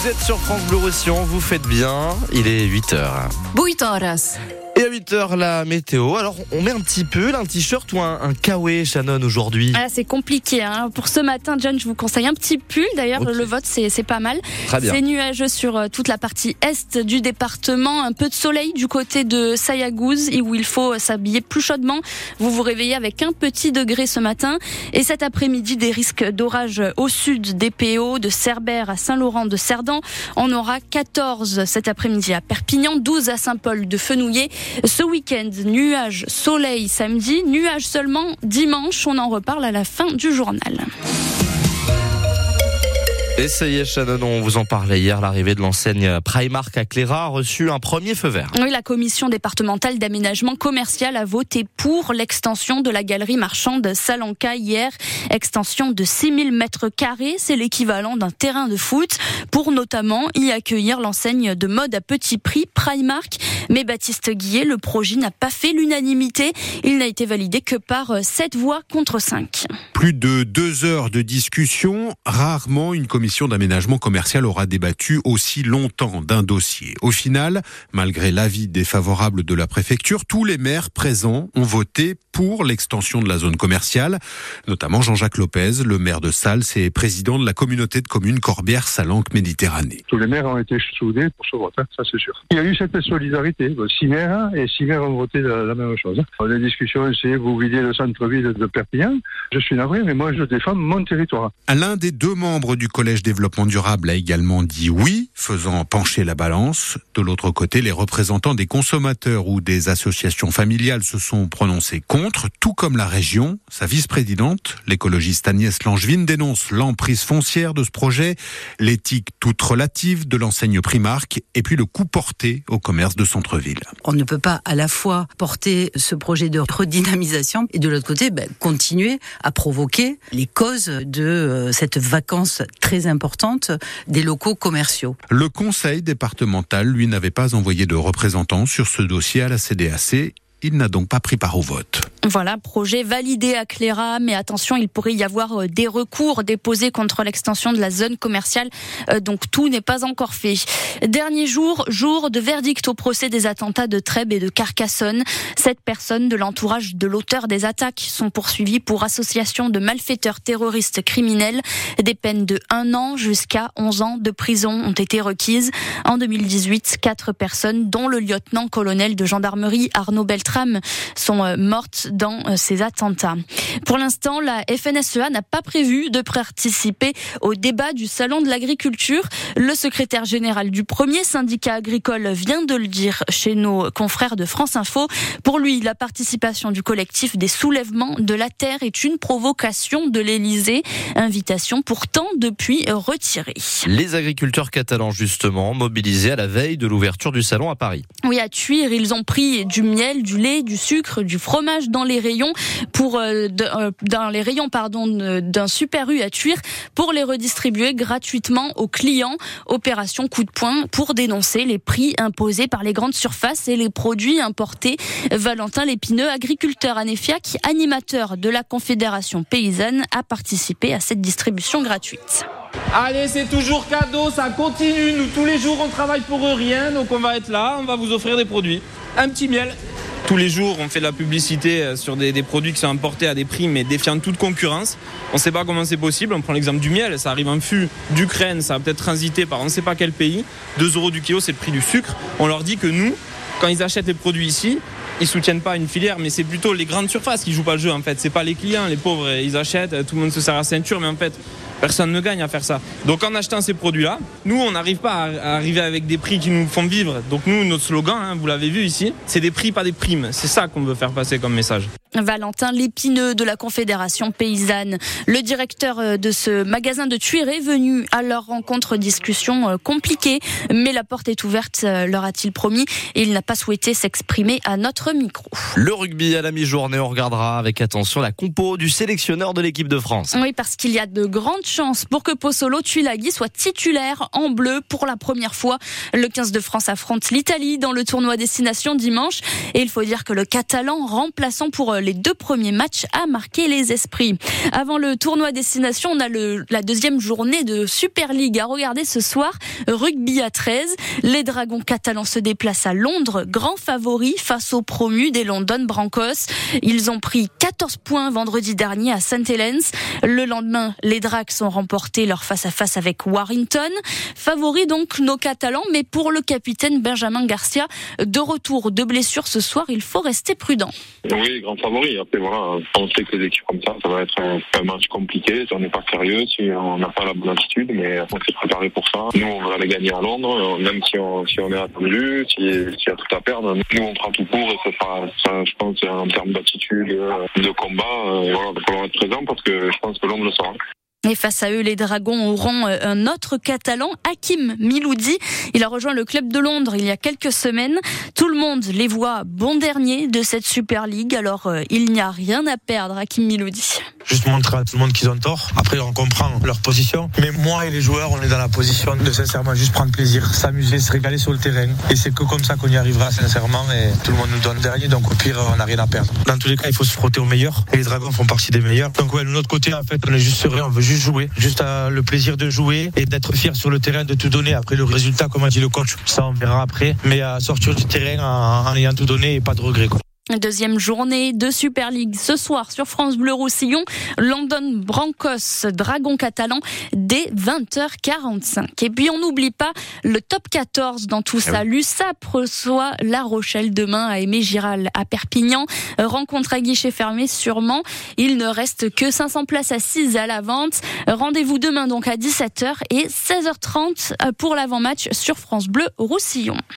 Vous êtes sur France Bleu Roussillon, vous faites bien, il est 8h. 8 horas. Et à 8h, la météo. Alors, on met un petit peu un t-shirt ou un, un kawaii, Shannon, aujourd'hui? Ah, c'est compliqué. Hein. Pour ce matin, John, je vous conseille un petit pull. D'ailleurs, le vote, c'est c'est pas mal. Très bien. C'est nuageux sur euh, toute la partie est du département. Un peu de soleil du côté de Sayagouz, où il faut euh, s'habiller plus chaudement. Vous vous réveillez avec un petit degré ce matin. Et cet après-midi, des risques d'orage au sud des PO, de Cerbère à Saint-Laurent de Cerdan. On aura 14 cet après-midi à Perpignan, 12 à Saint-Paul de Fenouillet. Ce week-end, nuages, soleil samedi, nuages seulement dimanche. On en reparle à la fin du journal. Et ça y est, Shannon, on vous en parlait hier, l'arrivée de l'enseigne Primark à Cléra a reçu un premier feu vert. Oui, la commission départementale d'aménagement commercial a voté pour l'extension de la galerie marchande Salanca hier. Extension de 6000 mètres carrés, c'est l'équivalent d'un terrain de foot pour notamment y accueillir l'enseigne de mode à petit prix Primark. Mais Baptiste Guillet, le projet n'a pas fait l'unanimité. Il n'a été validé que par 7 voix contre 5. Plus de deux heures de discussion, rarement une commission d'aménagement commercial aura débattu aussi longtemps d'un dossier. Au final, malgré l'avis défavorable de la préfecture, tous les maires présents ont voté pour l'extension de la zone commerciale, notamment Jean-Jacques Lopez, le maire de Salles et président de la communauté de communes Corbière-Salanque-Méditerranée. Tous les maires ont été soudés pour ce vote, hein, ça c'est sûr. Il y a eu cette solidarité. Six maires hein, et six maires ont voté la, la même chose. hein. Les discussions, c'est vous videz le centre-ville de Perpignan. Je suis navré, mais moi je défends mon territoire. L'un des deux membres du Collège Développement Durable a également dit oui, faisant pencher la balance. De l'autre côté, les représentants des consommateurs ou des associations familiales se sont prononcés contre, tout comme la région. Sa vice-présidente, l'écologiste Agnès Langevin, dénonce l'emprise foncière de ce projet, l'éthique toute relative de l'enseigne Primark et puis le coût porté au commerce de centre-ville. On ne peut pas à la fois porter ce projet de redynamisation et de l'autre côté ben, continuer à provoquer les causes de euh, cette vacance très importante des locaux commerciaux. Le conseil départemental, lui, n'avait pas envoyé de représentants sur ce dossier à la CDAC. Il n'a donc pas pris part au vote. Voilà, projet validé à Cléra, mais attention, il pourrait y avoir euh, des recours déposés contre l'extension de la zone commerciale, euh, donc tout n'est pas encore fait. Dernier jour, jour de verdict au procès des attentats de Trèbes et de Carcassonne. Sept personnes de l'entourage de l'auteur des attaques sont poursuivies pour association de malfaiteurs terroristes criminels. Des peines de 1 an jusqu'à 11 ans de prison ont été requises. En 2018, quatre personnes, dont le lieutenant-colonel de gendarmerie Arnaud Sont euh, mortes dans euh, ces attentats. Pour l'instant, la FNSEA n'a pas prévu de participer au débat du Salon de l'agriculture. Le secrétaire général du premier syndicat agricole vient de le dire chez nos confrères de France Info. Pour lui, la participation du collectif des soulèvements de la terre est une provocation de l'Élysée. Invitation pourtant depuis retirée. Les agriculteurs catalans, justement, mobilisés à la veille de l'ouverture du salon à Paris. Oui, à Tuire, ils ont pris du miel, du lait, du sucre, du fromage dans les rayons pour euh, euh, dans les rayons pardon d'un super U à Tuire pour les redistribuer gratuitement aux clients. Opération coup de poing pour dénoncer les prix imposés par les grandes surfaces et les produits importés. Valentin Lépineux, agriculteur à Néfiac, animateur de la Confédération paysanne, a participé à cette distribution gratuite. Allez, c'est toujours cadeau, ça continue. Nous, tous les jours, on travaille pour rien. Donc, on va être là, on va vous offrir des produits. Un petit miel. Tous les jours, on fait de la publicité euh, sur des, produits qui sont importés à des prix, mais défiant toute concurrence. On ne sait pas comment c'est possible. On prend l'exemple du miel. Ça arrive en fût d'Ukraine, ça va peut-être transiter par on ne sait pas quel pays. 2 euros du kilo, c'est le prix du sucre. On leur dit que nous, quand ils achètent les produits ici, ils soutiennent pas une filière, mais c'est plutôt les grandes surfaces qui jouent pas le jeu en fait. C'est pas les clients, les pauvres, ils achètent, tout le monde se serre à ceinture, mais en fait, personne ne gagne à faire ça. Donc en achetant ces produits-là, nous on n'arrive pas à, arriver avec des prix qui nous font vivre. Donc nous, notre slogan, hein, vous l'avez vu ici, c'est des prix, pas des primes. C'est ça qu'on veut faire passer comme message. Valentin Lépineux de la Confédération paysanne. Le directeur euh, de ce magasin de Tuire est venu à leur rencontre discussion euh, compliquée, mais la porte est ouverte, euh, leur a-t-il promis, et il n'a pas souhaité s'exprimer à notre micro. Le rugby à la mi-journée, on regardera avec attention la compo du sélectionneur de l'équipe de France. Oui, parce qu'il y a de grandes chances pour que Pozzolo Tuilagi soit titulaire en bleu pour la première fois. Le 15 de France affronte l'Italie dans le tournoi Destination dimanche. Et il faut dire que le Catalan, remplaçant pour euh, les deux premiers matchs a marqué les esprits. Avant le tournoi destination, on a le, la deuxième journée de Super League à regarder ce soir. Rugby à 13. Les Dragons catalans se déplacent à Londres, grand favori face aux promus des London Brancos. Ils ont pris 14 points vendredi dernier à St. Helens. Le lendemain, les Dracs ont remporté leur face-à-face avec Warrington. Favori donc nos Catalans, mais pour le capitaine Benjamin Garcia, de retour de blessure ce soir, il faut rester prudent. Après, voilà, on sait que les équipes comme ça, ça va être un, match compliqué. Si on n'est pas sérieux, si on n'a pas la bonne attitude, mais on s'est préparé pour ça. Nous, on va aller gagner à Londres, même si on, si on est attendu, s'il y a tout à perdre. Nous, on prend tout pour et ce sera, ça, je pense, en termes d'attitude, euh, de combat, euh, il va falloir être présent parce que je pense que Londres le sera. Et face à eux, les Dragons auront euh, un autre Catalan, Hakim Miloudi. Il a rejoint le club de Londres il y a quelques semaines. Tout le monde les voit bon dernier de cette Super League, alors euh, il n'y a rien à perdre, Hakim Miloudi. Juste montrer à tout le monde qu'ils ont tort. Après, on comprend leur position. Mais moi et les joueurs, on est dans la position de sincèrement juste prendre plaisir, s'amuser, se régaler sur le terrain. Et c'est que comme ça qu'on y arrivera sincèrement. Et tout le monde nous donne dernier, donc au pire, on n'a rien à perdre. Dans tous les cas, il faut se frotter aux meilleurs. Et les Dragons font partie des meilleurs. Donc ouais, de notre côté, en fait, on est juste serein, on veut juste jouer, juste le plaisir de jouer et d'être fier sur le terrain, de tout donner. Après le résultat, comme a dit le coach, ça on verra après. Mais à sortir du terrain en, ayant tout donné et pas de regrets. Deuxième journée de Super League ce soir sur France Bleu Roussillon. London Brancos, Dragon catalan dès 20h45. Et puis on n'oublie pas le top 14 dans tout ah ça. L'USAP reçoit La Rochelle demain à Aimé Giral à Perpignan. Rencontre à guichet fermé sûrement. Il ne reste que 500 places assises à la vente. Rendez-vous demain donc à 17h et 16h30 pour l'avant-match sur France Bleu Roussillon.